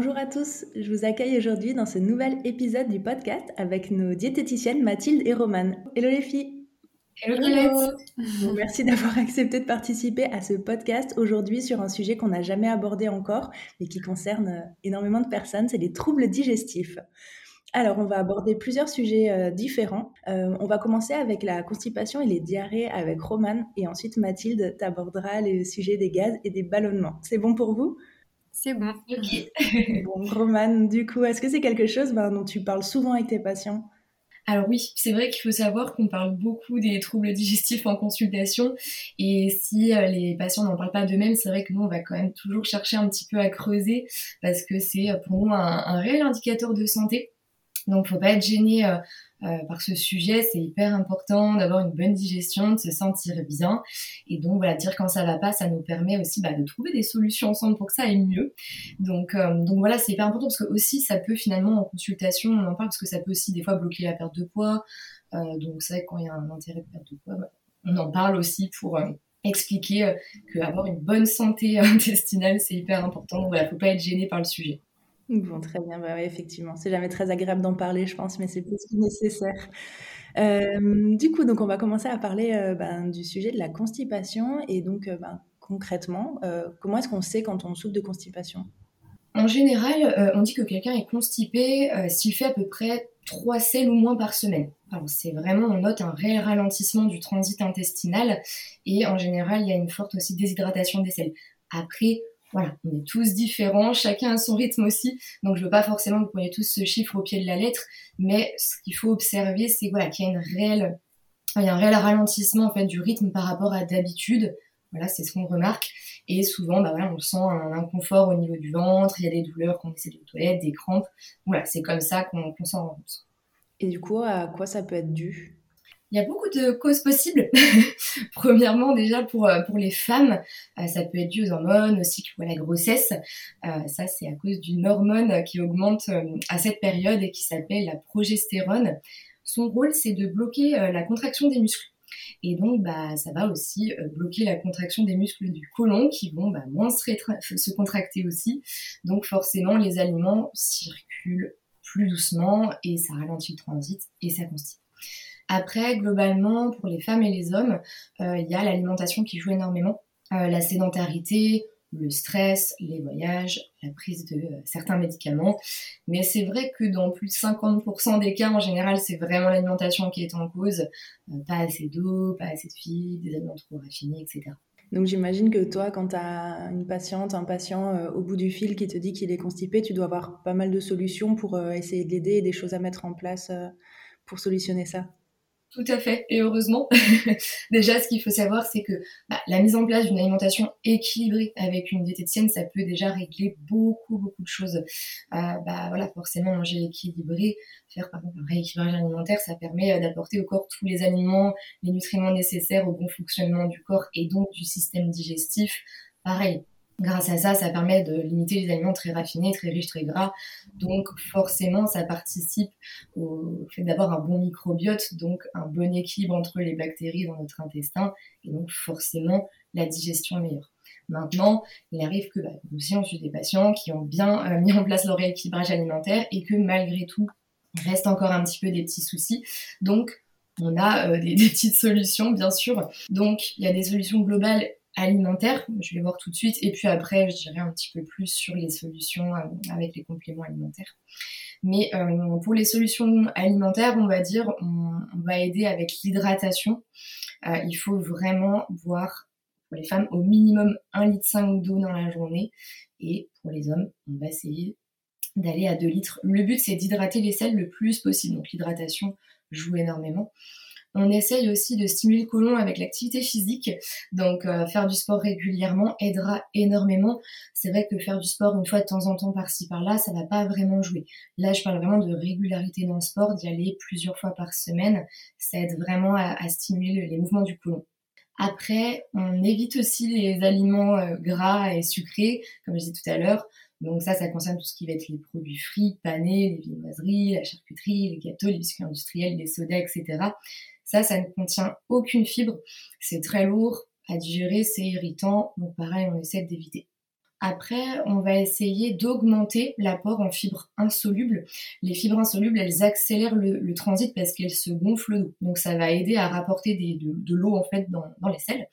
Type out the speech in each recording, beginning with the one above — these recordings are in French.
Bonjour à tous, je vous accueille aujourd'hui dans ce nouvel épisode du podcast avec nos diététiciennes Mathilde et Romane. Hello les filles Hello Colette Merci d'avoir accepté de participer à ce podcast aujourd'hui sur un sujet qu'on n'a jamais abordé encore mais qui concerne euh, énormément de personnes, c'est les troubles digestifs. Alors, on va aborder plusieurs sujets euh, différents. Euh, on va commencer avec la constipation et les diarrhées avec Romane et ensuite Mathilde t'abordera les sujets des gaz et des ballonnements. C'est bon pour vous? C'est bon. Ok. bon, Romane, du coup, est-ce que c'est quelque chose ben, dont tu parles souvent avec tes patients? Alors oui, c'est vrai qu'il faut savoir qu'on parle beaucoup des troubles digestifs en consultation et si euh, les patients n'en parlent pas d'eux-mêmes, c'est vrai que nous, on va quand même toujours chercher un petit peu à creuser parce que c'est euh, pour nous un, réel indicateur de santé. Donc, faut pas être gêné euh, euh, par ce sujet. C'est hyper important d'avoir une bonne digestion, de se sentir bien. Et donc, voilà, dire quand ça va pas, ça nous permet aussi bah, de trouver des solutions ensemble pour que ça aille mieux. Donc, euh, donc voilà, c'est hyper important parce que aussi, ça peut finalement en consultation, on en parle parce que ça peut aussi des fois bloquer la perte de poids. Euh, donc, c'est vrai quand il y a un intérêt de perte de poids, bah, on en parle aussi pour expliquer qu'avoir une bonne santé intestinale, c'est hyper important. Donc voilà, faut pas être gêné par le sujet. Bon, très bien, bah, effectivement. C'est jamais très agréable d'en parler, je pense, mais c'est plus nécessaire. Du coup, donc on va commencer à parler ben, du sujet de la constipation et donc ben, concrètement, comment est-ce qu'on sait quand on souffre de constipation? En général, on dit que quelqu'un est constipé s'il fait à peu près 3 selles ou moins par semaine. Alors c'est vraiment, on note un réel ralentissement du transit intestinal et en général, il y a une forte aussi déshydratation des selles. Après, voilà, on est tous différents, chacun a son rythme aussi, donc je veux pas forcément que vous preniez tous ce chiffre au pied de la lettre, mais ce qu'il faut observer, c'est voilà, qu'il y a il y a un réel ralentissement en fait du rythme par rapport à d'habitude. Voilà, c'est ce qu'on remarque. Et souvent, bah voilà, on sent un inconfort au niveau du ventre, il y a des douleurs quand on essaie de toilette, des crampes. Voilà, c'est comme ça qu'on s'en rend compte. Et du coup, à quoi ça peut être dû? Il y a beaucoup de causes possibles. Premièrement, déjà pour, euh, pour les femmes, euh, ça peut être dû aux hormones, au cycle ou à la grossesse. Euh, ça, c'est à cause d'une hormone qui augmente à cette période et qui s'appelle la progestérone. Son rôle, c'est de bloquer la contraction des muscles. Et donc, bah, ça va aussi bloquer la contraction des muscles du côlon qui vont bah, moins se, se contracter aussi. Donc, forcément, les aliments circulent plus doucement et ça ralentit le transit et ça constipe. Après, globalement, pour les femmes et les hommes, euh, il y a l'alimentation qui joue énormément. Euh, la sédentarité, le stress, les voyages, la prise de euh, certains médicaments. Mais c'est vrai que dans plus de 50% des cas, en général, c'est vraiment l'alimentation qui est en cause. pas assez d'eau, pas assez de fibres, des aliments trop raffinés, etc. Donc j'imagine que toi, quand tu as une patiente, un patient au bout du fil qui te dit qu'il est constipé, tu dois avoir pas mal de solutions pour essayer de l'aider et des choses à mettre en place pour solutionner ça. Tout à fait, et heureusement. déjà, ce qu'il faut savoir, c'est que bah, la mise en place d'une alimentation équilibrée avec une diététicienne, ça peut déjà régler beaucoup, beaucoup de choses. Euh, bah voilà, forcément, manger équilibré, faire par exemple un rééquilibrage alimentaire, ça permet euh, d'apporter au corps tous les aliments, les nutriments nécessaires au bon fonctionnement du corps et donc du système digestif. Pareil, Grâce à ça, ça permet de limiter les aliments très raffinés, très riches, très gras. Donc forcément, ça participe au fait d'avoir un bon microbiote, donc un bon équilibre entre les bactéries dans notre intestin, et donc forcément la digestion meilleure. Maintenant, il arrive que bah, aussi, on suit des patients qui ont bien euh, mis en place leur rééquilibrage alimentaire et que malgré tout, reste encore un petit peu des petits soucis. Donc, on a euh, des, des, petites solutions, bien sûr. Donc, il y a des solutions globales alimentaire, je vais voir tout de suite, et puis après, je dirais un petit peu plus sur les solutions euh, avec les compléments alimentaires. Mais euh, pour les solutions alimentaires, on va dire, on, va aider avec l'hydratation. Euh, il faut vraiment boire, pour les femmes, au minimum 1,5 litre d'eau dans la journée, et pour les hommes, on va essayer d'aller à 2 litres. Le but, c'est d'hydrater les selles le plus possible, donc l'hydratation joue énormément. On essaye aussi de stimuler le côlon avec l'activité physique. Donc euh, faire du sport régulièrement aidera énormément. C'est vrai que faire du sport une fois de temps en temps par-ci par-là, ça va pas vraiment jouer. Là, je parle vraiment de régularité dans le sport, d'y aller plusieurs fois par semaine. Ça aide vraiment à, stimuler les mouvements du côlon. Après, on évite aussi les aliments euh, gras et sucrés, comme je disais tout à l'heure. Donc ça, ça concerne tout ce qui va être les produits frits, panés, les viennoiseries, la charcuterie, les gâteaux, les biscuits industriels, les sodas, etc. Ça, ça ne contient aucune fibre. C'est très lourd à digérer, c'est irritant. Donc pareil, on essaie d'éviter. Après, on va essayer d'augmenter l'apport en fibres insolubles. Les fibres insolubles, elles accélèrent le, transit parce qu'elles se gonflent. Donc ça va aider à rapporter de, l'eau en fait dans, dans les selles.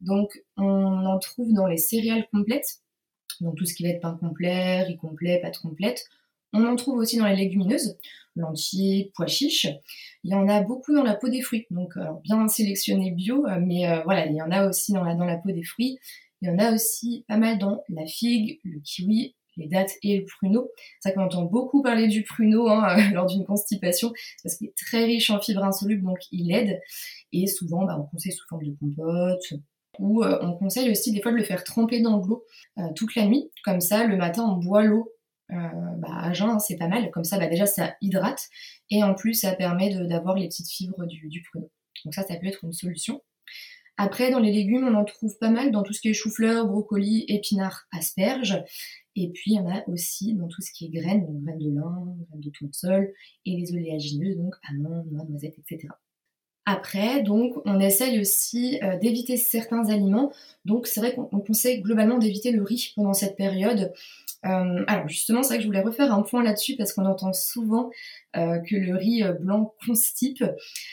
Donc on en trouve dans les céréales complètes, donc tout ce qui va être pain complet, riz complet, pâte complète. On en trouve aussi dans les légumineuses, lentilles, pois chiches. Il y en a beaucoup dans la peau des fruits, donc bien sélectionné bio, euh, mais euh, voilà, il y en a aussi dans la, peau des fruits. Il y en a aussi pas mal dans la figue, le kiwi, les dattes et le pruneau. C'est vrai qu'on entend beaucoup parler du pruneau hein, lors d'une constipation, parce qu'il est très riche en fibres insolubles, donc il aide. Et souvent, bah, on conseille sous forme de compote, ou euh, on conseille aussi des fois de le faire tremper dans l'eau euh, toute la nuit. Comme ça, le matin, on boit l'eau euh, bah, à jeun, c'est pas mal. Comme ça, bah, déjà, ça hydrate. Et en plus, ça permet d'avoir les petites fibres du, du pruneau. Donc ça, ça peut être une solution. Après, dans les légumes, on en trouve pas mal dans tout ce qui est chou-fleur, brocoli, épinards, asperges. Et puis, il y en a aussi dans tout ce qui est graines, donc graines de lin, graines de tournesol et les oléagineux, donc amandes, noix, noisettes, etc. Après, donc, on essaye aussi euh, d'éviter certains aliments. Donc, c'est vrai qu'on conseille globalement d'éviter le riz pendant cette période. Euh, alors, justement, c'est vrai que je voulais refaire un point là-dessus parce qu'on entend souvent euh, que le riz blanc constipe.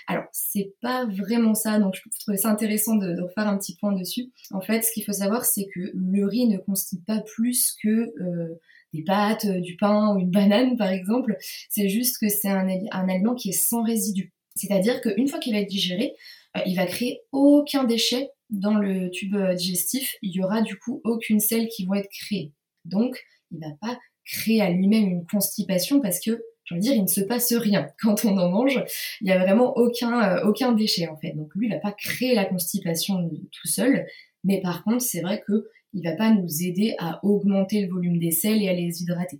Alors, c'est pas vraiment ça, donc je trouvais ça intéressant de, refaire un petit point dessus. En fait, ce qu'il faut savoir, c'est que le riz ne constipe pas plus que des pâtes, du pain ou une banane, par exemple. C'est juste que c'est un, un aliment qui est sans résidus. C'est-à-dire qu'une fois qu'il va être digéré, euh, il va créer aucun déchet dans le tube euh, digestif. Il y aura du coup aucune selle qui va être créée. Donc, il va pas créer à lui-même une constipation parce que, je veux dire, il ne se passe rien quand on en mange. Il n'y a vraiment aucun, euh, aucun déchet en fait. Donc lui, il va pas créer la constipation tout seul. Mais par contre, c'est vrai que il va pas nous aider à augmenter le volume des selles et à les hydrater.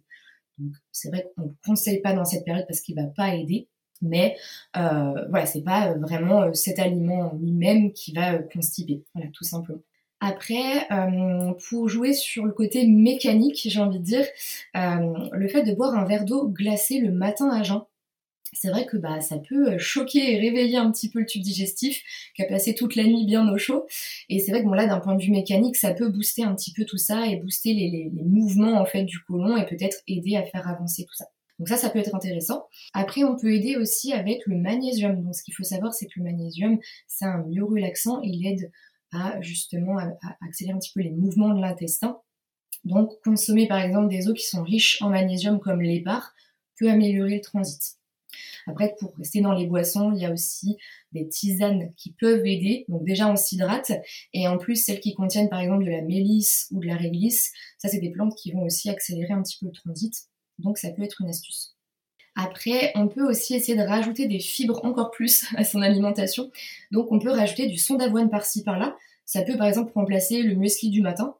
Donc c'est vrai qu'on ne conseille pas dans cette période parce qu'il va pas aider. Mais euh, voilà, c'est pas vraiment euh, cet aliment lui-même qui va constiper, voilà, tout simplement. Après, pour jouer sur le côté mécanique, j'ai envie de dire, le fait de boire un verre d'eau glacé le matin à jeun, c'est vrai que bah, ça peut choquer et réveiller un petit peu le tube digestif qui a passé toute la nuit bien au chaud. Et c'est vrai que bon, là, d'un point de vue mécanique, ça peut booster un petit peu tout ça et booster les, mouvements en fait du côlon et peut-être aider à faire avancer tout ça. Donc ça, ça peut être intéressant. Après, on peut aider aussi avec le magnésium. Donc ce qu'il faut savoir, c'est que le magnésium, c'est un relaxant. Il aide à justement accélérer un petit peu les mouvements de l'intestin. Donc consommer par exemple des eaux qui sont riches en magnésium comme l'épar peut améliorer le transit. Après, pour rester dans les boissons, il y a aussi des tisanes qui peuvent aider. Donc déjà, on s'hydrate. Et en plus, celles qui contiennent par exemple de la mélisse ou de la réglisse, ça, c'est des plantes qui vont aussi accélérer un petit peu le transit. Donc ça peut être une astuce. Après, on peut aussi essayer de rajouter des fibres encore plus à son alimentation. Donc on peut rajouter du son d'avoine par-ci par-là. Ça peut par exemple remplacer le muesli du matin.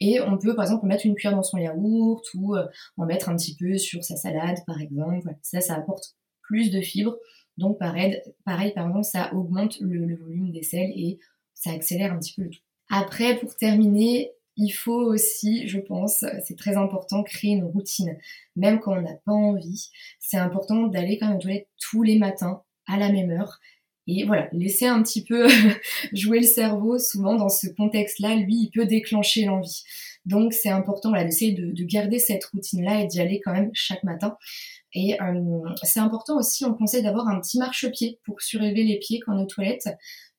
Et on peut par exemple mettre une cuillère dans son yaourt ou euh, en mettre un petit peu sur sa salade par exemple. Ça, ça apporte plus de fibres. Donc pareil, pareil pardon, ça augmente le, le volume des selles et ça accélère un petit peu le tout. Après, pour terminer, il faut aussi, je pense, c'est très important, créer une routine. Même quand on n'a pas envie, c'est important d'aller quand même aux toilettes tous les matins à la même heure. Et voilà, laisser un petit peu jouer le cerveau, souvent dans ce contexte-là, lui, il peut déclencher l'envie. Donc c'est important voilà, d'essayer de, garder cette routine-là et d'y aller quand même chaque matin. Et euh, c'est important aussi, on conseille d'avoir un petit marchepied pour surélever les pieds quand on est aux toilettes,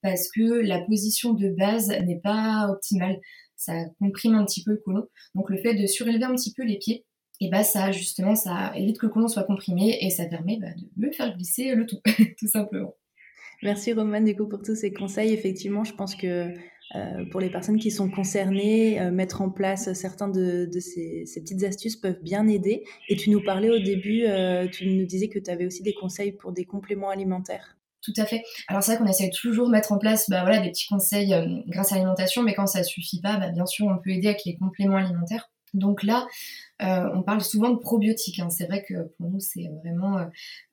parce que la position de base n'est pas optimale ça comprime un petit peu le côlon. Donc le fait de surélever un petit peu les pieds, et bah ça justement ça évite que le côlon soit comprimé et ça permet bah, de me faire glisser le tout, tout simplement. Merci Romane du pour tous ces conseils. Effectivement, je pense que euh, pour les personnes qui sont concernées, euh, mettre en place certains de, ces, petites astuces peuvent bien aider. Et tu nous parlais au début, euh, tu nous disais que tu avais aussi des conseils pour des compléments alimentaires. Tout à fait. Alors c'est vrai qu'on essaie toujours de mettre en place bah, voilà, des petits conseils grâce à l'alimentation, mais quand ça suffit pas, bah, bien sûr on peut aider avec les compléments alimentaires. Donc là, euh, on parle souvent de probiotiques. Hein. C'est vrai que pour nous, c'est vraiment euh,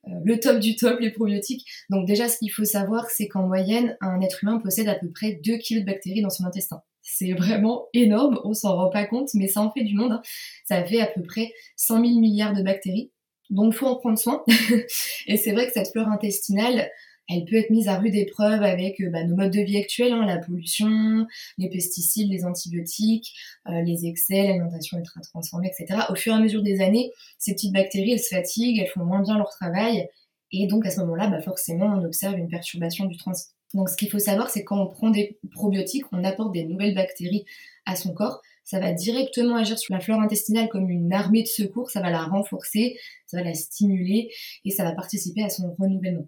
euh, le top du top, les probiotiques. Donc déjà, ce qu'il faut savoir, c'est qu'en moyenne, un être humain possède à peu près 2 kg de bactéries dans son intestin. C'est vraiment énorme, on s'en rend pas compte, mais ça en fait du monde. Hein. Ça fait à peu près 100 000 milliards de bactéries. Donc faut en prendre soin. Et c'est vrai que cette flore intestinale, elle peut être mise à rude épreuve avec euh, bah, nos modes de vie actuels, hein, la pollution, les pesticides, les antibiotiques, euh, les excès, l'alimentation ultra transformée, etc. Au fur et à mesure des années, ces petites bactéries, elles se fatiguent, elles font moins bien leur travail, et donc à ce moment-là, bah, forcément, on observe une perturbation du transit. Donc ce qu'il faut savoir, c'est quand on prend des probiotiques, on apporte des nouvelles bactéries à son corps, ça va directement agir sur la flore intestinale comme une armée de secours, ça va la renforcer, ça va la stimuler et ça va participer à son renouvellement.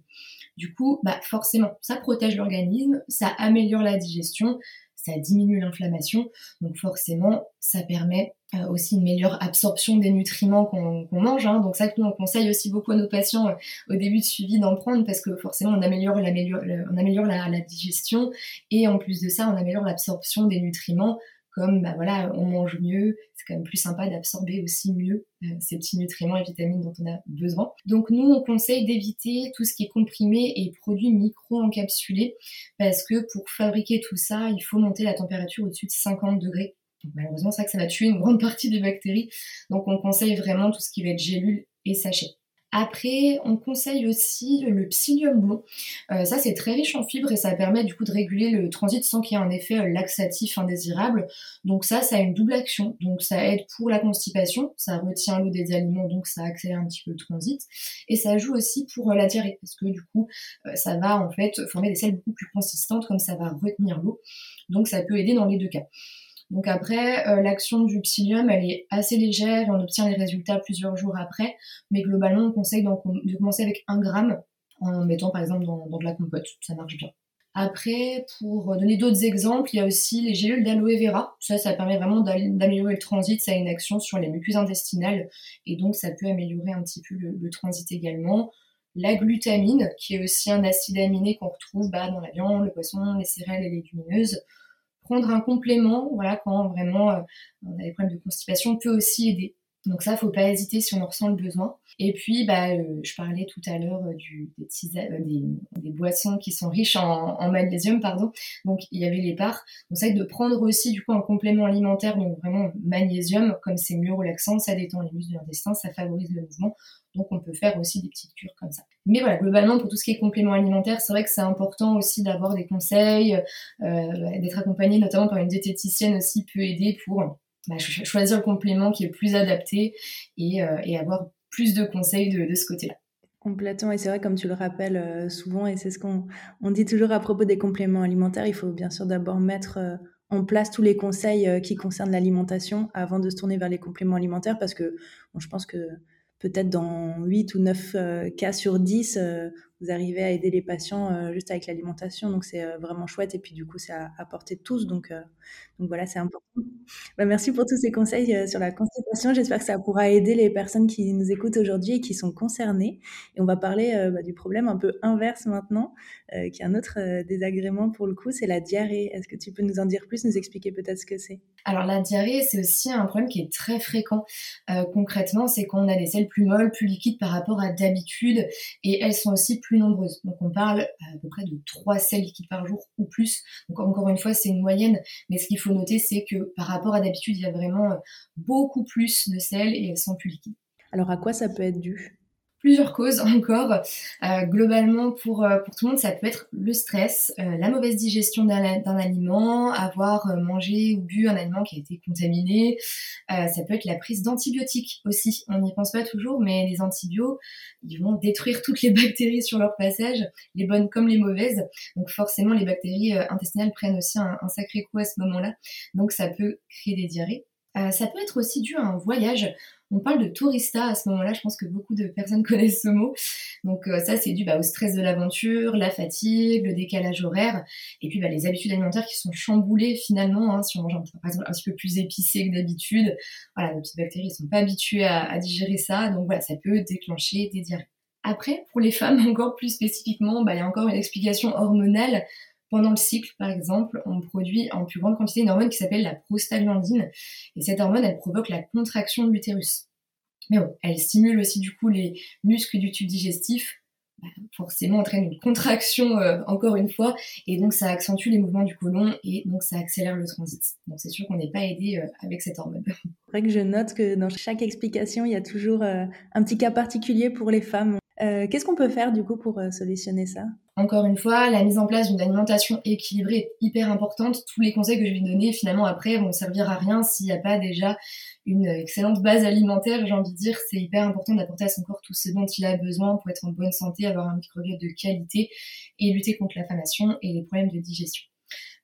Du coup, bah forcément, ça protège l'organisme, ça améliore la digestion, ça diminue l'inflammation, donc forcément, ça permet euh, aussi une meilleure absorption des nutriments qu'on mange. Hein. Donc ça, nous, on conseille aussi beaucoup à nos patients euh, au début de suivi d'en prendre parce que forcément, on améliore, la digestion et en plus de ça, on améliore l'absorption des nutriments comme bah voilà, on mange mieux, c'est quand même plus sympa d'absorber aussi mieux euh, ces petits nutriments et vitamines dont on a besoin. Donc nous, on conseille d'éviter tout ce qui est comprimé et produits micro-encapsulés parce que pour fabriquer tout ça, il faut monter la température au-dessus de 50 degrés. malheureusement, c'est vrai que ça va tuer une grande partie des bactéries. Donc on conseille vraiment tout ce qui va être gélule et sachet. Après, on conseille aussi le psyllium blond. Euh, ça, c'est très riche en fibres et ça permet du coup de réguler le transit sans qu'il y ait un effet euh, laxatif indésirable. Donc ça, ça a une double action. Donc ça aide pour la constipation, ça retient l'eau des aliments, donc ça accélère un petit peu le transit. Et ça joue aussi pour euh, la diarrhée, parce que du coup, ça va en fait former des selles beaucoup plus consistantes, comme ça va retenir l'eau. Donc ça peut aider dans les deux cas. Donc après, euh, l'action du psyllium, elle est assez légère et on obtient les résultats plusieurs jours après. Mais globalement, on conseille de commencer avec un gramme en mettant par exemple dans, de la compote. Ça marche bien. Après, pour donner d'autres exemples, il y a aussi les gélules d'aloe vera. Ça, ça permet vraiment d'améliorer le transit. Ça a une action sur les muqueuses intestinales et donc ça peut améliorer un petit peu le, transit également. La glutamine, qui est aussi un acide aminé qu'on retrouve bah, dans la viande, le poisson, les céréales et les légumineuses prendre un complément, voilà, quand vraiment euh, on a des problèmes de constipation, peut aussi aider. Donc ça, faut pas hésiter si on en ressent le besoin. Et puis, bah, euh, je parlais tout à l'heure euh, du, des, des, boissons qui sont riches en, en, magnésium, pardon. Donc il y avait les parts. Donc ça, de prendre aussi du coup un complément alimentaire, donc vraiment magnésium, comme c'est mieux relaxant, ça détend les muscles de l'intestin, ça favorise le mouvement. Donc on peut faire aussi des petites cures comme ça. Mais voilà, globalement, pour tout ce qui est complément alimentaire, c'est vrai que c'est important aussi d'avoir des conseils, euh, d'être accompagné notamment par une diététicienne aussi peut aider pour bah, choisir le complément qui est plus adapté et, euh, avoir plus de conseils de, ce côté-là. Complètement, et c'est vrai, comme tu le rappelles euh, souvent, et c'est ce qu'on on dit toujours à propos des compléments alimentaires, il faut bien sûr d'abord mettre en place tous les conseils qui concernent l'alimentation avant de se tourner vers les compléments alimentaires, parce que je pense que peut-être dans 8 ou 9 euh, cas sur 10, euh, vous arrivez à aider les patients euh, juste avec l'alimentation. Donc, c'est vraiment chouette. Et puis, du coup, c'est à, à portée de tous. Donc, donc voilà, c'est important. Bah, merci pour tous ces conseils sur la constipation. J'espère que ça pourra aider les personnes qui nous écoutent aujourd'hui et qui sont concernées. Et on va parler bah, du problème un peu inverse maintenant, qui est un autre désagrément pour le coup, c'est la diarrhée. Est-ce que tu peux nous en dire plus, nous expliquer peut-être ce que c'est? Alors, la diarrhée, c'est aussi un problème qui est très fréquent. concrètement, c'est qu'on a des selles plus molles, plus liquides par rapport à d'habitude et elles sont aussi plus nombreuses. Donc on parle à peu près de 3 selles liquides par jour ou plus. Donc encore une fois, c'est une moyenne, mais ce qu'il faut noter, c'est que par rapport à d'habitude, il y a vraiment beaucoup plus de sel et elles sont plus liquides. Alors à quoi ça peut être dû? Plusieurs causes encore. Euh, globalement, pour, euh, pour tout le monde, ça peut être le stress, euh, la mauvaise digestion d'un aliment, avoir mangé ou bu un aliment qui a été contaminé. ça peut être la prise d'antibiotiques aussi. On n'y pense pas toujours, mais les antibiotiques, ils vont détruire toutes les bactéries sur leur passage, les bonnes comme les mauvaises. Donc forcément, les bactéries intestinales prennent aussi un sacré coup à ce moment-là. Donc ça peut créer des diarrhées. ça peut être aussi dû à un voyage. On parle de tourista à ce moment-là, je pense que beaucoup de personnes connaissent ce mot. Donc euh, ça, c'est dû bah, au stress de l'aventure, la fatigue, le décalage horaire, et puis bah, les habitudes alimentaires qui sont chamboulées finalement. Hein, si on mange par exemple un petit peu plus épicé que d'habitude, voilà, nos petites bactéries ne sont pas habituées à, digérer ça, donc voilà, ça peut déclencher des diarrhées. Après, pour les femmes, encore plus spécifiquement, bah, il y a encore une explication hormonale. Pendant le cycle, par exemple, on produit en plus grande quantité une hormone qui s'appelle la prostaglandine. Et cette hormone, elle provoque la contraction de l'utérus. Mais bon, elle stimule aussi du coup les muscles du tube digestif, bah, forcément entraîne une contraction euh, encore une fois, et donc ça accentue les mouvements du côlon et donc ça accélère le transit. Donc c'est sûr qu'on n'est pas aidé euh, avec cette hormone. C'est vrai que je note que dans chaque explication, il y a toujours euh, un petit cas particulier pour les femmes. Qu'est-ce qu'on peut faire du coup pour solutionner ça? Encore une fois, la mise en place d'une alimentation équilibrée est hyper importante. Tous les conseils que je vais donner, finalement, après, vont servir à rien s'il n'y a pas déjà une excellente base alimentaire. J'ai envie de dire, c'est hyper important d'apporter à son corps tout ce dont il a besoin pour être en bonne santé, avoir un microbiote de qualité et lutter contre l'inflammation et les problèmes de digestion.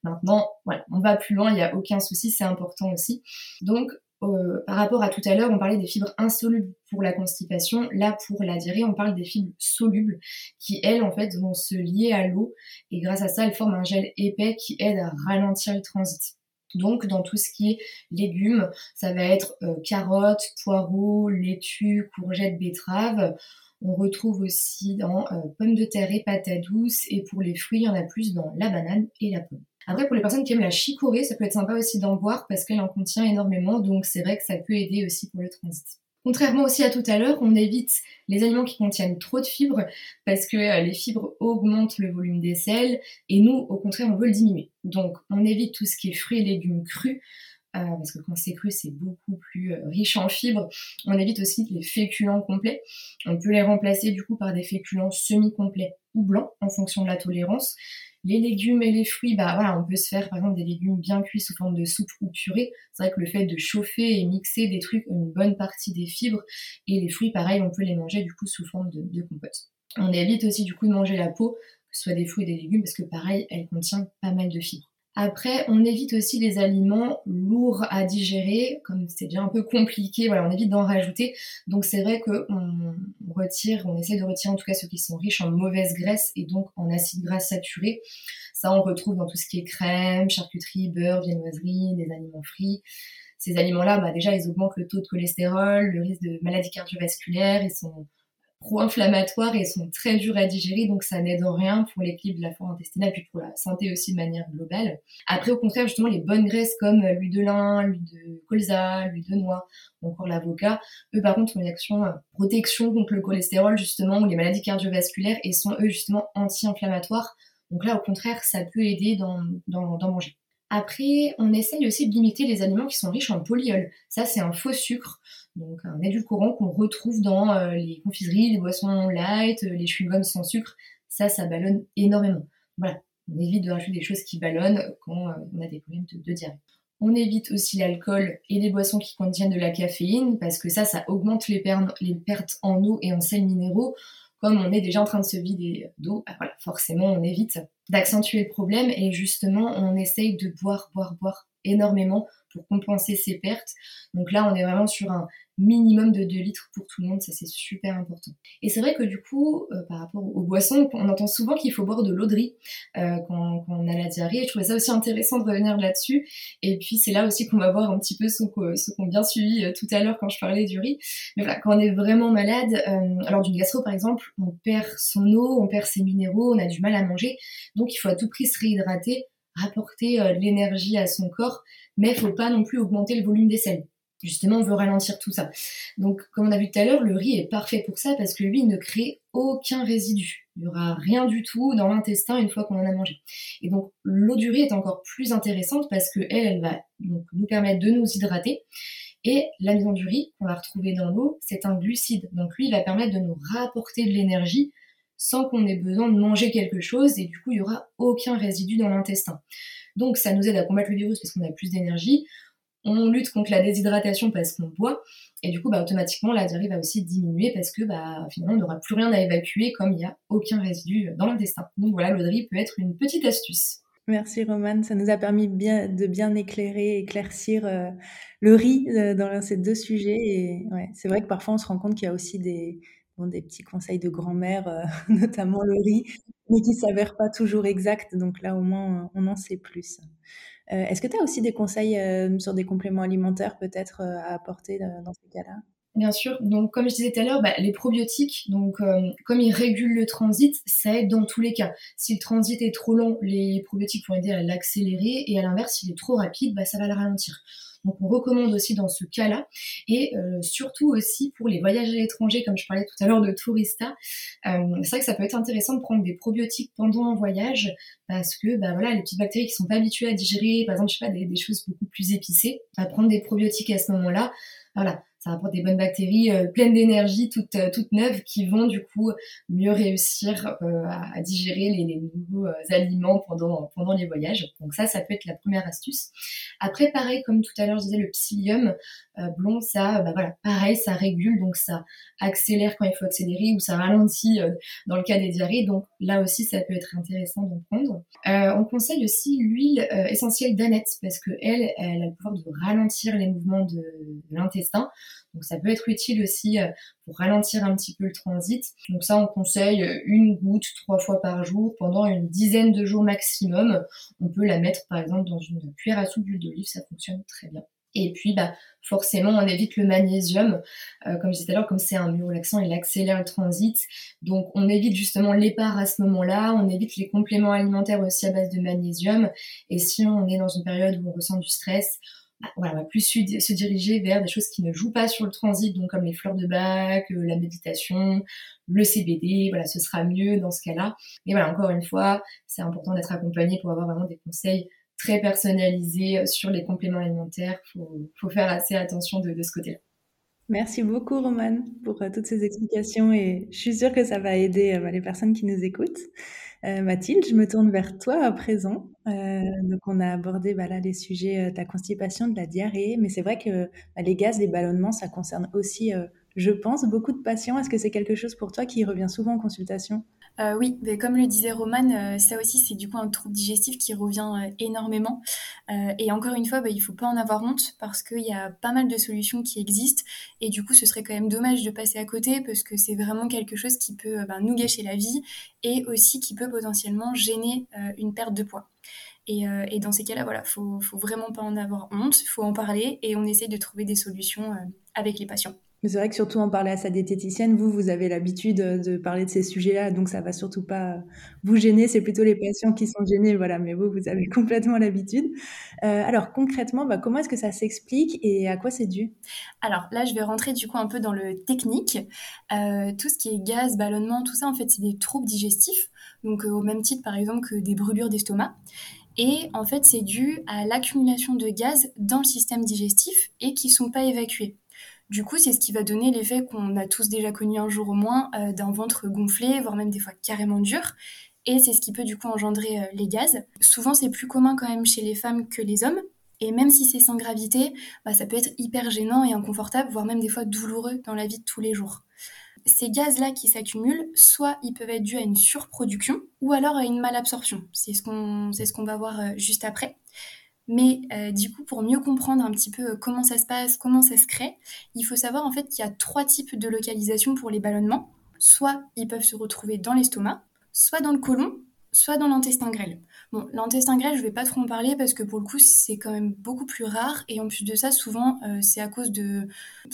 Maintenant, voilà, on va plus loin, il n'y a aucun souci, c'est important aussi. Donc, euh, par rapport à tout à l'heure, on parlait des fibres insolubles pour la constipation. Là, pour la diarrhée, on parle des fibres solubles qui, elles, en fait, vont se lier à l'eau et grâce à ça, elles forment un gel épais qui aide à ralentir le transit. Donc, dans tout ce qui est légumes, ça va être euh, carottes, poireaux, laitue, courgettes, betteraves. On retrouve aussi dans euh, pommes de terre et patates douces. Et pour les fruits, il y en a plus dans la banane et la pomme. Après, pour les personnes qui aiment la chicorée, ça peut être sympa aussi d'en boire parce qu'elle en contient énormément, donc c'est vrai que ça peut aider aussi pour le transit. Contrairement aussi à tout à l'heure, on évite les aliments qui contiennent trop de fibres parce que euh, les fibres augmentent le volume des selles et nous, au contraire, on veut le diminuer. Donc, on évite tout ce qui est fruits et légumes crus euh, parce que quand c'est cru, c'est beaucoup plus euh, riche en fibres. On évite aussi les féculents complets. On peut les remplacer du coup par des féculents semi-complets ou blancs en fonction de la tolérance. Les légumes et les fruits, bah voilà, on peut se faire par exemple des légumes bien cuits sous forme de soupe ou purée. C'est vrai que le fait de chauffer et mixer des trucs une bonne partie des fibres et les fruits, pareil, on peut les manger du coup sous forme de, de compote. On évite aussi du coup de manger la peau, que ce soit des fruits et des légumes, parce que pareil, elle contient pas mal de fibres. Après, on évite aussi les aliments lourds à digérer, comme c'est déjà un peu compliqué, voilà, on évite d'en rajouter. Donc c'est vrai qu'on retire, on essaie de retirer en tout cas ceux qui sont riches en mauvaise graisse et donc en acides gras saturés. Ça, on retrouve dans tout ce qui est crème, charcuterie, beurre, viennoiserie, des aliments frits. Ces aliments-là, bah déjà, ils augmentent le taux de cholestérol, le risque de maladies cardiovasculaires, ils sont pro-inflammatoires et sont très durs à digérer, donc ça n'aide en rien pour l'équilibre de la flore intestinale, puis pour la santé aussi de manière globale. Après, au contraire, justement, les bonnes graisses comme l'huile de lin, l'huile de colza, l'huile de noix, ou encore l'avocat, eux, par contre, ont une action euh, protection contre le cholestérol, justement, ou les maladies cardiovasculaires, et sont, eux, justement, anti-inflammatoires. Donc là, au contraire, ça peut aider d'en manger. Après, on essaye aussi de limiter les aliments qui sont riches en polyol. Ça, c'est un faux sucre donc un édulcorant qu'on retrouve dans euh, les confiseries, les boissons light, euh, les chewing-gums sans sucre. Ça, ça ballonne énormément. Voilà, on évite de rajouter des choses qui ballonnent quand euh, on a des problèmes de, diarrhée. On évite aussi l'alcool et les boissons qui contiennent de la caféine parce que ça, ça augmente les, pertes en eau et en sels minéraux. Comme on est déjà en train de se vider d'eau, bah forcément, on évite d'accentuer le problème et justement, on essaye de boire, boire, boire énormément pour compenser ces pertes. Donc là, on est vraiment sur un minimum de 2 litres pour tout le monde, ça c'est super important. Et c'est vrai que du coup, euh, par rapport aux boissons, on entend souvent qu'il faut boire de l'eau de riz euh, quand, on a la diarrhée. je trouvais ça aussi intéressant de revenir là-dessus. Et puis c'est là aussi qu'on va voir un petit peu ceux, qui ont bien suivi euh, tout à l'heure quand je parlais du riz. Mais voilà, quand on est vraiment malade, alors d'une gastro par exemple, on perd son eau, on perd ses minéraux, on a du mal à manger. Donc il faut à tout prix se réhydrater rapporter l'énergie à son corps, mais faut pas non plus augmenter le volume des selles. Justement, on veut ralentir tout ça. Donc, comme on a vu tout à l'heure, le riz est parfait pour ça parce que lui, ne crée aucun résidu. Il n'y aura rien du tout dans l'intestin une fois qu'on en a mangé. Et donc, l'eau du riz est encore plus intéressante parce que elle, va nous permettre de nous hydrater. Et l'amidon du riz qu'on va retrouver dans l'eau, c'est un glucide. Donc, lui, il va permettre de nous rapporter de l'énergie sans qu'on ait besoin de manger quelque chose et du coup, il n'y aura aucun résidu dans l'intestin. Donc, ça nous aide à combattre le virus parce qu'on a plus d'énergie on lutte contre la déshydratation parce qu'on boit, et du coup, bah, automatiquement, la diarrhée va aussi diminuer parce que bah, finalement, on n'aura plus rien à évacuer comme il n'y a aucun résidu dans l'intestin. Donc voilà, l'eau de riz peut être une petite astuce. Merci Romane, ça nous a permis de bien éclairer, éclaircir euh, le riz euh, dans ces deux sujets. C'est vrai que parfois on se rend compte qu'il y a aussi des, des petits conseils de grand-mère, euh, notamment le riz, mais qui ne s'avèrent pas toujours exacts. Donc là, au moins, on en sait plus. Euh, est-ce que tu as aussi des conseils euh, sur des compléments alimentaires peut-être euh, à apporter dans ces cas-là? Bien sûr. Donc, comme je disais tout à l'heure, bah, les probiotiques, donc comme ils régulent le transit, ça aide dans tous les cas. Si le transit est trop long, les probiotiques vont aider à l'accélérer, et à l'inverse, s'il est trop rapide, bah, ça va le ralentir. Donc, on recommande aussi dans ce cas-là, et euh, surtout aussi pour les voyages à l'étranger, comme je parlais tout à l'heure de Tourista. Euh, c'est vrai que ça peut être intéressant de prendre des probiotiques pendant un voyage, parce que bah voilà, les petites bactéries qui sont pas habituées à digérer, par exemple, je sais pas, des, des choses beaucoup plus épicées, à prendre des probiotiques à ce moment-là, voilà, ça apporte des bonnes bactéries euh, pleines d'énergie, toutes, euh, toutes neuves, qui vont du coup mieux réussir euh, à, digérer les, les nouveaux aliments pendant, pendant les voyages. Donc ça, ça peut être la première astuce. Après, pareil, comme tout à l'heure, je disais, le psyllium blond, ça, bah voilà, pareil, ça régule, donc ça accélère quand il faut accélérer ou ça ralentit dans le cas des diarrhées. Donc là aussi, ça peut être intéressant d'en prendre. on conseille aussi l'huile essentielle d'aneth parce que elle, elle a le pouvoir de ralentir les mouvements de l'intestin. Donc ça peut être utile aussi euh, pour ralentir un petit peu le transit. Donc ça, on conseille une goutte trois fois par jour pendant une dizaine de jours maximum. On peut la mettre par exemple dans une cuillère à soupe d'huile d'olive, ça fonctionne très bien. Et puis, bah, forcément, on évite le magnésium. Euh, comme je disais tout à l'heure, comme c'est un myorelaxant, il accélère le transit. Donc, on évite justement l'épar à ce moment-là. On évite les compléments alimentaires aussi à base de magnésium. Et si on est dans une période où on ressent du stress, on va plus se diriger vers des choses qui ne jouent pas sur le transit, donc comme les fleurs de bac, euh, la méditation, le CBD, voilà, ce sera mieux dans ce cas-là. Mais voilà, encore une fois, c'est important d'être accompagné pour avoir vraiment des conseils très personnalisés euh, sur les compléments alimentaires. Faut, faut faire assez attention de, ce côté-là. Merci beaucoup, Romane, pour euh, toutes ces explications et je suis sûre que ça va aider les personnes qui nous écoutent. Euh, Mathilde, je me tourne vers toi à présent. Euh, donc, on a abordé voilà, les sujets euh, de la constipation, de la diarrhée, mais c'est vrai que bah, les gaz, les ballonnements, ça concerne aussi, je pense, beaucoup de patients. Est-ce que c'est quelque chose pour toi qui revient souvent en consultation? Euh, oui, mais comme le disait Roman, euh, ça aussi c'est du coup un trouble digestif qui revient euh, énormément. et encore une fois, bah, il faut pas en avoir honte parce qu'il y a pas mal de solutions qui existent et du coup ce serait quand même dommage de passer à côté parce que c'est vraiment quelque chose qui peut bah, nous gâcher la vie et aussi qui peut potentiellement gêner une perte de poids. Et, dans ces cas-là, voilà, faut, faut vraiment pas en avoir honte, faut en parler et on essaye de trouver des solutions avec les patients. Mais c'est vrai que surtout en parler à sa diététicienne, vous, vous avez l'habitude de parler de ces sujets-là, donc ça va surtout pas vous gêner. C'est plutôt les patients qui sont gênés, voilà. Mais vous, vous avez complètement l'habitude. Euh, alors concrètement, bah, comment est-ce que ça s'explique et à quoi c'est dû? Alors là, je vais rentrer du coup un peu dans le technique. Euh, tout ce qui est gaz, ballonnement, tout ça, en fait, c'est des troubles digestifs. Donc euh, au même titre, par exemple, que des brûlures d'estomac. Et en fait, c'est dû à l'accumulation de gaz dans le système digestif et qui sont pas évacués. Du coup, c'est ce qui va donner l'effet qu'on a tous déjà connu un jour au moins euh, d'un ventre gonflé, voire même des fois carrément dur. Et c'est ce qui peut du coup engendrer euh, les gaz. Souvent, c'est plus commun quand même chez les femmes que les hommes. Et même si c'est sans gravité, bah, ça peut être hyper gênant et inconfortable, voire même des fois douloureux dans la vie de tous les jours. Ces gaz-là qui s'accumulent, soit ils peuvent être dus à une surproduction, ou alors à une malabsorption. C'est ce qu'on va voir euh, juste après. Mais euh, du coup, pour mieux comprendre un petit peu euh, comment ça se passe, comment ça se crée, il faut savoir en fait qu'il y a trois types de localisation pour les ballonnements. Soit ils peuvent se retrouver dans l'estomac, soit dans le côlon, soit dans l'intestin grêle. Bon, l'intestin grêle, je vais pas trop en parler parce que pour le coup, c'est quand même beaucoup plus rare et en plus de ça, souvent, euh, c'est à cause de,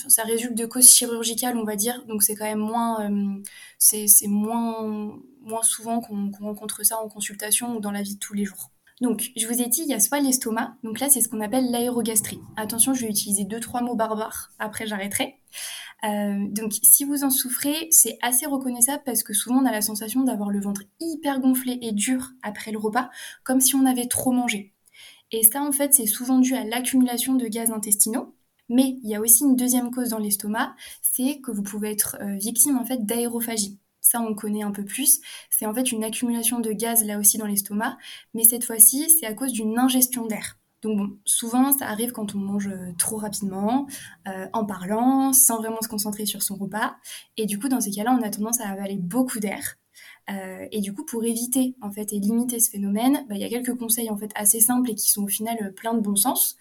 ça résulte de causes chirurgicales, on va dire. Donc c'est quand même moins, c'est moins, moins souvent qu'on rencontre ça en consultation ou dans la vie de tous les jours. Donc, je vous ai dit, il y a soit l'estomac, donc là c'est ce qu'on appelle l'aérogastrie. Attention, je vais utiliser deux trois mots barbares, après j'arrêterai. Euh, donc, si vous en souffrez, c'est assez reconnaissable parce que souvent on a la sensation d'avoir le ventre hyper gonflé et dur après le repas, comme si on avait trop mangé. Et ça, en fait, c'est souvent dû à l'accumulation de gaz intestinaux. Mais il y a aussi une deuxième cause dans l'estomac, c'est que vous pouvez être euh, victime en fait d'aérophagie ça on connaît un peu plus. C'est en fait une accumulation de gaz là aussi dans l'estomac, mais cette fois-ci c'est à cause d'une ingestion d'air. Donc bon, souvent ça arrive quand on mange euh, trop rapidement, euh, en parlant, sans vraiment se concentrer sur son repas. Et du coup dans ces cas-là on a tendance à avaler beaucoup d'air. Euh, et du coup, pour éviter en fait et limiter ce phénomène, bah, il y a quelques conseils en fait assez simples et qui sont au final plein de bon sens.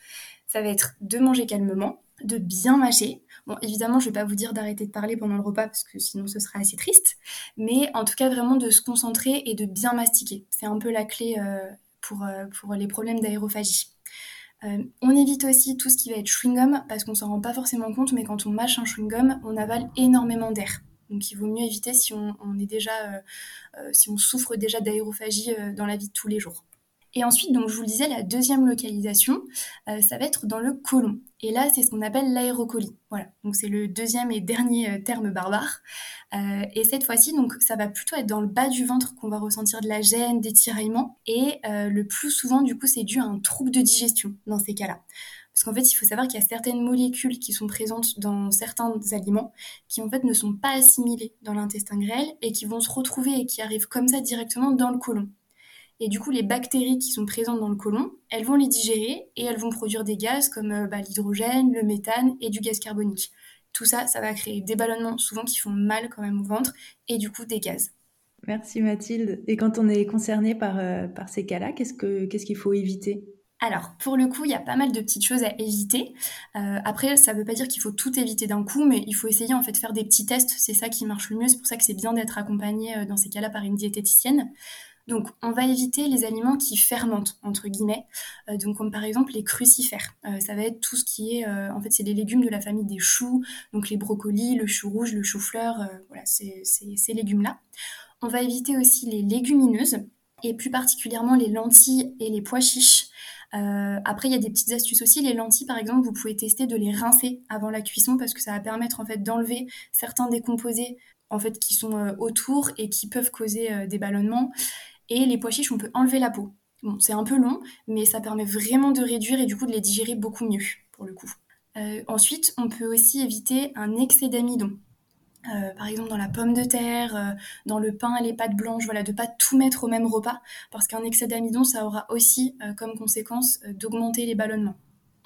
Ça va être de manger calmement, de bien mâcher. Bon, évidemment, je vais pas vous dire d'arrêter de parler pendant le repas parce que sinon ce serait assez triste, mais en tout cas vraiment de se concentrer et de bien mastiquer. C'est un peu la clé euh, pour, euh, pour les problèmes d'aérophagie. on évite aussi tout ce qui va être chewing-gum parce qu'on s'en rend pas forcément compte, mais quand on mâche un chewing-gum, on avale énormément d'air. Donc il vaut mieux éviter si on, est déjà, si on souffre déjà d'aérophagie dans la vie de tous les jours. Et ensuite, donc je vous le disais, la deuxième localisation, euh, ça va être dans le côlon. Et là, c'est ce qu'on appelle l'aérocolie. Voilà. Donc c'est le deuxième et dernier euh, terme barbare. Euh, et cette fois-ci, donc ça va plutôt être dans le bas du ventre qu'on va ressentir de la gêne, des tiraillements. Et le plus souvent, du coup, c'est dû à un trouble de digestion dans ces cas-là. Parce qu'en fait, il faut savoir qu'il y a certaines molécules qui sont présentes dans certains aliments qui en fait ne sont pas assimilées dans l'intestin grêle et qui vont se retrouver et qui arrivent comme ça directement dans le côlon. Et du coup, les bactéries qui sont présentes dans le côlon, elles vont les digérer et elles vont produire des gaz comme euh, bah, l'hydrogène, le méthane et du gaz carbonique. Tout ça, ça va créer des ballonnements souvent qui font mal quand même au ventre et du coup des gaz. Merci Mathilde. Et quand on est concerné par, euh, par ces cas-là, qu'est-ce qu'il ce qu'il faut éviter? Alors, pour le coup, il y a pas mal de petites choses à éviter. Euh, après, ça ne veut pas dire qu'il faut tout éviter d'un coup, mais il faut essayer en fait de faire des petits tests. C'est ça qui marche le mieux. C'est pour ça que c'est bien d'être accompagné dans ces cas-là par une diététicienne. Donc, on va éviter les aliments qui fermentent, entre guillemets, euh, donc comme par exemple les crucifères. Euh, ça va être tout ce qui est, euh, en fait, c'est les légumes de la famille des choux, donc les brocolis, le chou rouge, le chou-fleur, voilà, ces légumes-là. On va éviter aussi les légumineuses, et plus particulièrement les lentilles et les pois chiches. après, il y a des petites astuces aussi. Les lentilles, par exemple, vous pouvez tester de les rincer avant la cuisson parce que ça va permettre en fait d'enlever certains décomposés en fait qui sont autour et qui peuvent causer des ballonnements. Et les pois chiches, on peut enlever la peau. C'est un peu long, mais ça permet vraiment de réduire et du coup de les digérer beaucoup mieux, pour le coup. Euh, ensuite, on peut aussi éviter un excès d'amidon. Euh, par exemple dans la pomme de terre, euh, dans le pain, les pâtes blanches, voilà, de pas tout mettre au même repas, parce qu'un excès d'amidon, ça aura aussi comme conséquence d'augmenter les ballonnements.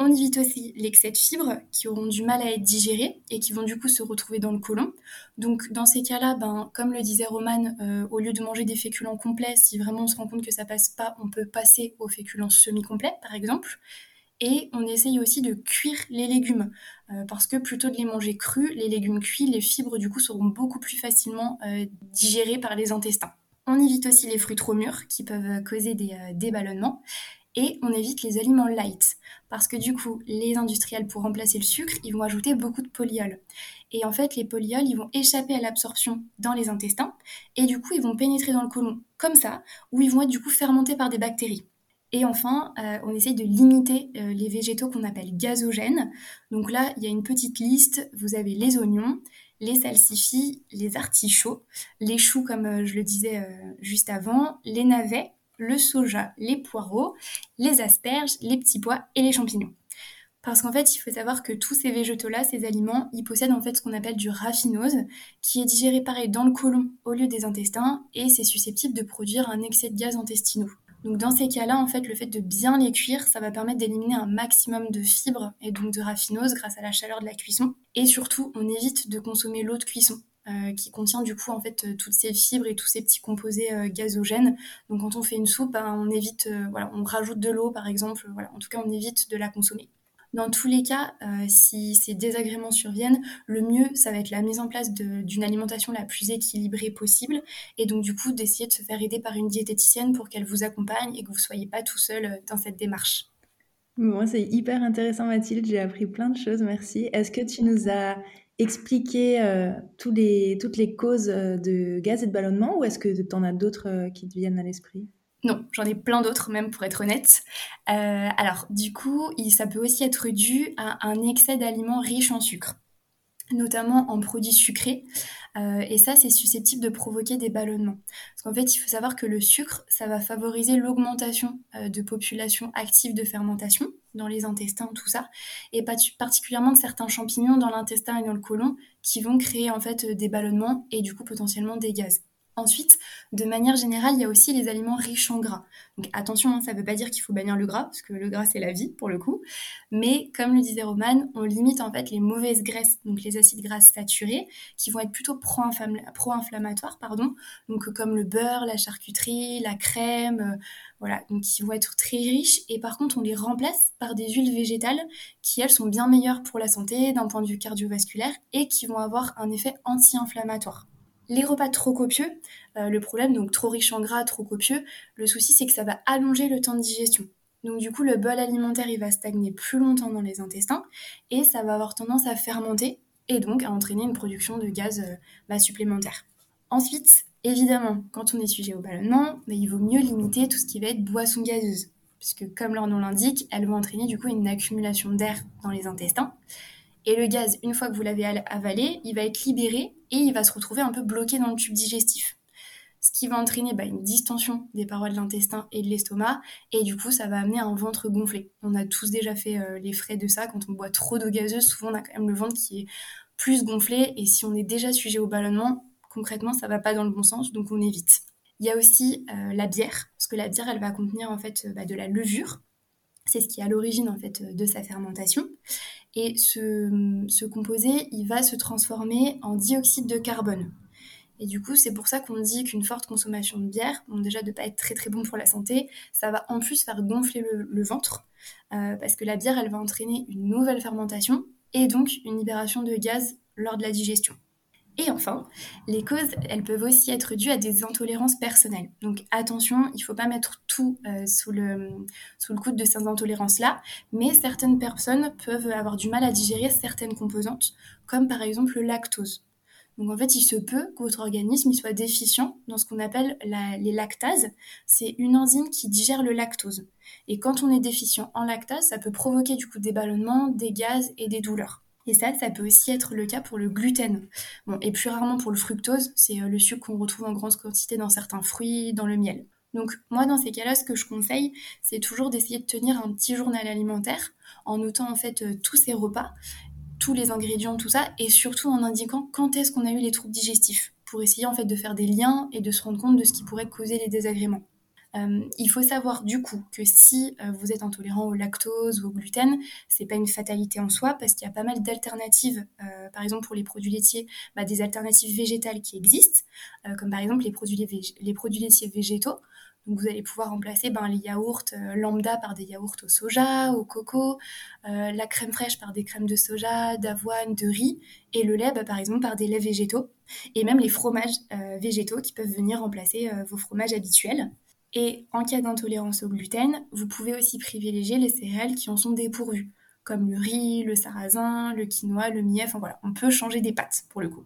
On évite aussi l'excès de fibres qui auront du mal à être digérées et qui vont du coup se retrouver dans le côlon. Donc dans ces cas-là, ben, comme le disait Roman, euh, au lieu de manger des féculents complets, si vraiment on se rend compte que ça passe pas, on peut passer aux féculents semi-complets par exemple. Et on essaye aussi de cuire les légumes, euh, parce que plutôt de les manger crus, les légumes cuits, les fibres du coup seront beaucoup plus facilement euh, digérées par les intestins. On évite aussi les fruits trop mûrs qui peuvent causer des, des ballonnements et on évite les aliments light parce que du coup, les industriels pour remplacer le sucre, ils vont ajouter beaucoup de polyols. Et en fait, les polyols, ils vont échapper à l'absorption dans les intestins et du coup, ils vont pénétrer dans le côlon comme ça, où ils vont être du coup fermentés par des bactéries. Et enfin, euh, on essaye de limiter euh, les végétaux qu'on appelle gazogènes. Donc là, il y a une petite liste. Vous avez les oignons, les salsifis, les artichauts, les choux, comme euh, je le disais juste avant, les navets, le soja, les poireaux, les asperges, les petits pois et les champignons. Parce qu'en fait, il faut savoir que tous ces végétaux-là, ces aliments, ils possèdent en fait ce qu'on appelle du raffinose, qui est digéré pareil dans le côlon au lieu des intestins, et c'est susceptible de produire un excès de gaz intestinaux. Donc dans ces cas-là, en fait, le fait de bien les cuire, ça va permettre d'éliminer un maximum de fibres et donc de raffinose grâce à la chaleur de la cuisson. Et surtout, on évite de consommer l'eau de cuisson. Euh, qui contient du coup en fait euh, toutes ces fibres et tous ces petits composés euh, gazogènes. Donc quand on fait une soupe, ben, on évite, voilà, on rajoute de l'eau par exemple. Voilà, en tout cas, on évite de la consommer. Dans tous les cas, si ces désagréments surviennent, le mieux, ça va être la mise en place d'une alimentation la plus équilibrée possible, et donc du coup d'essayer de se faire aider par une diététicienne pour qu'elle vous accompagne et que vous ne soyez pas tout seul dans cette démarche. Bon, c'est hyper intéressant Mathilde, j'ai appris plein de choses, merci. Est-ce que tu nous as expliquer euh, toutes les causes euh, de gaz et de ballonnement ou est-ce que tu en as d'autres euh, qui te viennent à l'esprit? Non, j'en ai plein d'autres même pour être honnête. alors du coup, ça peut aussi être dû à un excès d'aliments riches en sucre notamment en produits sucrés. Euh, et ça, c'est susceptible de provoquer des ballonnements. Parce qu'en fait, il faut savoir que le sucre, ça va favoriser l'augmentation euh, de populations actives de fermentation dans les intestins, tout ça, et particulièrement de certains champignons dans l'intestin et dans le côlon qui vont créer en fait des ballonnements et du coup potentiellement des gaz. Ensuite, de manière générale, il y a aussi les aliments riches en gras. Attention, hein, ça ne veut pas dire qu'il faut bannir le gras, parce que le gras c'est la vie pour le coup. Mais comme le disait Roman, on limite en fait les mauvaises graisses, donc les acides gras saturés, qui vont être plutôt pro-inflammatoires, pardon. Donc comme le beurre, la charcuterie, la crème, euh, voilà, donc qui vont être très riches. Et par contre, on les remplace par des huiles végétales qui elles sont bien meilleures pour la santé d'un point de vue cardiovasculaire et qui vont avoir un effet anti-inflammatoire. Les repas trop copieux, euh, le problème, donc trop riche en gras, trop copieux, le souci c'est que ça va allonger le temps de digestion. Donc du coup, le bol alimentaire, il va stagner plus longtemps dans les intestins et ça va avoir tendance à fermenter et donc à entraîner une production de gaz euh, bah, supplémentaire. Ensuite, évidemment, quand on est sujet au ballonnement, bah, il vaut mieux limiter tout ce qui va être boisson gazeuse, puisque comme leur nom l'indique, elles vont entraîner du coup une accumulation d'air dans les intestins. Et le gaz, une fois que vous l'avez avalé, il va être libéré et il va se retrouver un peu bloqué dans le tube digestif ce qui va entraîner bah, une distension des parois de l'intestin et de l'estomac, et du coup ça va amener un ventre gonflé. On a tous déjà fait euh, les frais de ça, quand on boit trop d'eau gazeuse, souvent on a quand même le ventre qui est plus gonflé, et si on est déjà sujet au ballonnement, concrètement ça va pas dans le bon sens, donc on évite. Il y a aussi euh, la bière, parce que la bière elle va contenir en fait bah, de la levure, c'est ce qui est à l'origine en fait de sa fermentation. Et ce, composé, il va se transformer en dioxyde de carbone. Et du coup, c'est pour ça qu'on dit qu'une forte consommation de bière, bon déjà de ne pas être très très bon pour la santé, ça va en plus faire gonfler le, ventre, euh, parce que la bière, elle va entraîner une nouvelle fermentation et donc une libération de gaz lors de la digestion. Et enfin, les causes, elles peuvent aussi être dues à des intolérances personnelles. Donc attention, il ne faut pas mettre tout euh, sous, le, sous le coude de ces intolérances-là, mais certaines personnes peuvent avoir du mal à digérer certaines composantes, comme par exemple le lactose. Donc en fait, il se peut que votre organisme soit déficient dans ce qu'on appelle les lactases. C'est une enzyme qui digère le lactose. Et quand on est déficient en lactase, ça peut provoquer du coup des ballonnements, des gaz et des douleurs. Et ça, ça peut aussi être le cas pour le gluten. Bon, et plus rarement pour le fructose, c'est euh, le sucre qu'on retrouve en grande quantité dans certains fruits, dans le miel. Donc moi, dans ces cas-là, ce que je conseille, c'est toujours d'essayer de tenir un petit journal alimentaire en notant en fait euh, tous ces repas tous les ingrédients, tout ça, et surtout en indiquant quand est-ce qu'on a eu les troubles digestifs, pour essayer en fait de faire des liens et de se rendre compte de ce qui pourrait causer les désagréments. Euh, il faut savoir du coup que si euh, vous êtes intolérant au lactose ou au gluten, c'est pas une fatalité en soi parce qu'il y a pas mal d'alternatives. Euh, par exemple pour les produits laitiers, bah, des alternatives végétales qui existent, comme par exemple les produits, laitiers végétaux. Donc vous allez pouvoir remplacer ben, les yaourts lambda par des yaourts au soja, au coco, la crème fraîche par des crèmes de soja, d'avoine, de riz, et le lait bah, par exemple par des laits végétaux, et même les fromages végétaux qui peuvent venir remplacer vos fromages habituels. Et en cas d'intolérance au gluten, vous pouvez aussi privilégier les céréales qui en sont dépourvues, comme le riz, le sarrasin, le quinoa, le millet, enfin voilà, on peut changer des pâtes pour le coup.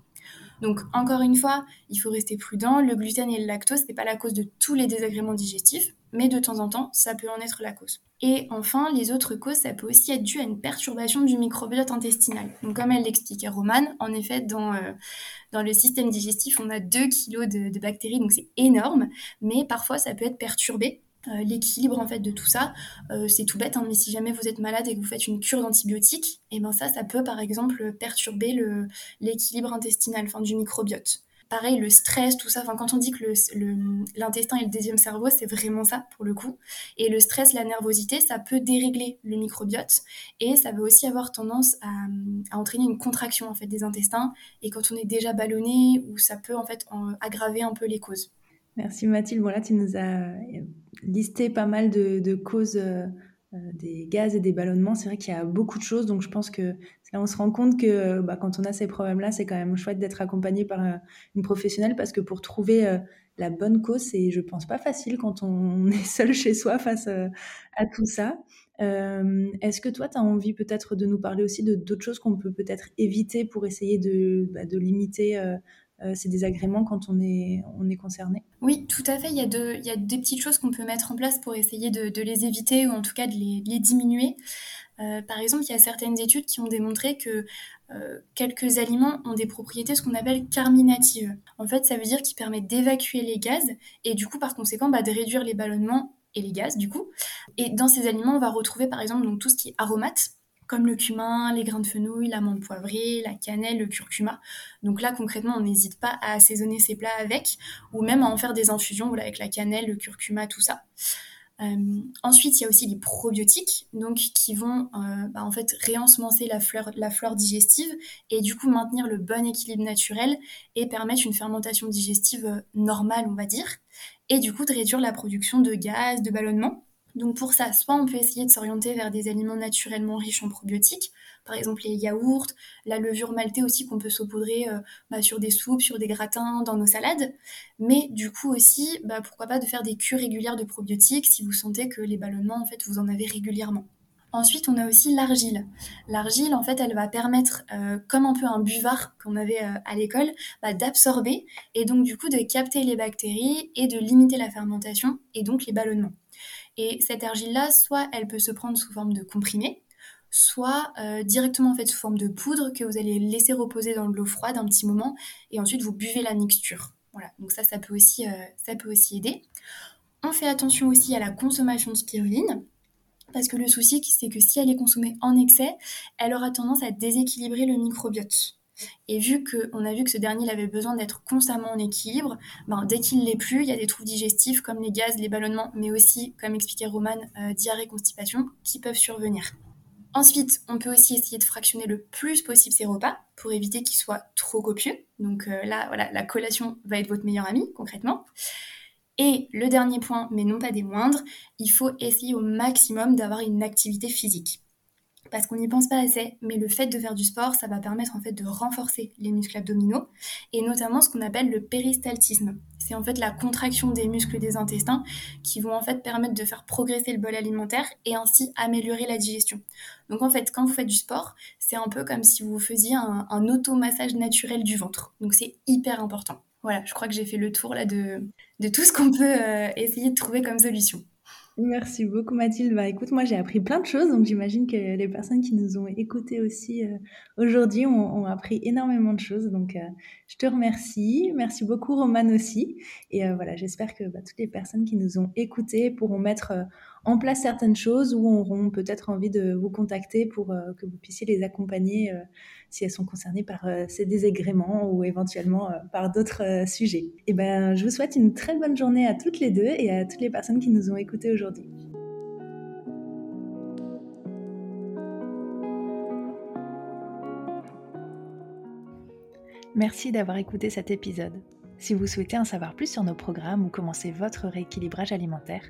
Donc encore une fois, il faut rester prudent. Le gluten et le lactose, n'est pas la cause de tous les désagréments digestifs, mais de temps en temps, ça peut en être la cause. Et enfin, les autres causes, ça peut aussi être dû à une perturbation du microbiote intestinal. Comme elle l'expliquait Romane, en effet, dans, euh, dans le système digestif, on a 2 kg de, bactéries, donc c'est énorme, mais parfois ça peut être perturbé euh, l'équilibre en fait de tout ça. Euh, c'est tout bête, hein, mais si jamais vous êtes malade et que vous faites une cure d'antibiotiques, et eh ben ça, ça peut par exemple perturber l'équilibre intestinal, enfin du microbiote. Pareil, le stress, tout ça. Enfin, quand on dit que l'intestin est le deuxième cerveau, c'est vraiment ça pour le coup. Et le stress, la nervosité, ça peut dérégler le microbiote et ça va aussi avoir tendance à, entraîner une contraction en fait des intestins. Et quand on est déjà ballonné, ou ça peut en fait aggraver un peu les causes. Merci Mathilde. Voilà, tu nous as listé pas mal de, causes euh, euh, des gaz et des ballonnements. C'est vrai qu'il y a beaucoup de choses, donc je pense que là on se rend compte que bah, quand on a ces problèmes-là, c'est quand même chouette d'être accompagné par euh, une professionnelle parce que pour trouver la bonne cause, c'est, je pense, pas facile quand on est seul chez soi face à tout ça. est-ce que toi, tu as envie peut-être de nous parler aussi de d'autres choses qu'on peut peut-être éviter pour essayer de, bah, de limiter euh, ces désagréments quand on est, on est concerné Oui, tout à fait. Il y a, de, il y a des petites choses qu'on peut mettre en place pour essayer de, les éviter ou en tout cas de les, les diminuer. Euh, par exemple, il y a certaines études qui ont démontré que euh, quelques aliments ont des propriétés ce qu'on appelle carminatives. En fait, ça veut dire qu'ils permettent d'évacuer les gaz et du coup, par conséquent, bah, de réduire les ballonnements et les gaz du coup. Et dans ces aliments, on va retrouver par exemple donc, tout ce qui est aromate, comme le cumin, les grains de fenouil, l'amande poivrée, la cannelle, le curcuma. Donc là, concrètement, on n'hésite pas à assaisonner ces plats avec, ou même à en faire des infusions voilà, avec la cannelle, le curcuma, tout ça. Euh, ensuite, il y a aussi les probiotiques, donc qui vont euh, bah, en fait réensemencer la flore, la flore digestive et du coup maintenir le bon équilibre naturel et permettre une fermentation digestive euh, normale, on va dire, et du coup de réduire la production de gaz, de ballonnement. Donc pour ça, soit on peut essayer de s'orienter vers des aliments naturellement riches en probiotiques, par exemple les yaourts, la levure maltée aussi qu'on peut saupoudrer bah, sur des soupes, sur des gratins, dans nos salades. Mais du coup aussi, bah, pourquoi pas de faire des cures régulières de probiotiques si vous sentez que les ballonnements, en fait, vous en avez régulièrement. Ensuite, on a aussi l'argile. L'argile, en fait, elle va permettre, euh, comme un peu un buvard qu'on avait euh, à l'école, bah, d'absorber et donc du coup de capter les bactéries et de limiter la fermentation et donc les ballonnements. Et cette argile-là, soit elle peut se prendre sous forme de comprimé, soit euh, directement en fait sous forme de poudre que vous allez laisser reposer dans l'eau froide un petit moment et ensuite vous buvez la mixture. Voilà, donc ça, peut aussi, ça peut aussi aider. On fait attention aussi à la consommation de spiruline parce que le souci, c'est que si elle est consommée en excès, elle aura tendance à déséquilibrer le microbiote. Et vu qu'on a vu que ce dernier avait besoin d'être constamment en équilibre, ben, dès qu'il l'est plus, il y a des troubles digestifs comme les gaz, les ballonnements, mais aussi, comme expliquait Roman, euh, diarrhée, constipation, qui peuvent survenir. Ensuite, on peut aussi essayer de fractionner le plus possible ses repas pour éviter qu'ils soient trop copieux. Donc euh, là, voilà, la collation va être votre meilleur ami, concrètement. Et le dernier point, mais non pas des moindres, il faut essayer au maximum d'avoir une activité physique. Parce qu'on n'y pense pas assez, mais le fait de faire du sport, ça va permettre en fait de renforcer les muscles abdominaux et notamment ce qu'on appelle le péristaltisme. C'est en fait la contraction des muscles des intestins qui vont en fait permettre de faire progresser le bol alimentaire et ainsi améliorer la digestion. Donc en fait, quand vous faites du sport, c'est un peu comme si vous faisiez un, automassage naturel du ventre. Donc c'est hyper important voilà, je crois que j'ai fait le tour là de, de tout ce qu'on peut euh, essayer de trouver comme solution. Merci beaucoup Mathilde. Bah, écoute, moi j'ai appris plein de choses, donc j'imagine que les personnes qui nous ont écoutés aussi euh, aujourd'hui ont, appris énormément de choses. Donc euh, je te remercie. Merci beaucoup Romane aussi. Et voilà, j'espère que bah, toutes les personnes qui nous ont écoutés pourront mettre en place certaines choses ou auront peut-être envie de vous contacter pour que vous puissiez les accompagner si elles sont concernées par euh, ces désagréments ou éventuellement euh, par d'autres euh, sujets. Et eh ben, je vous souhaite une très bonne journée à toutes les deux et à toutes les personnes qui nous ont écoutés aujourd'hui. Merci d'avoir écouté cet épisode. Si vous souhaitez en savoir plus sur nos programmes ou commencer votre rééquilibrage alimentaire,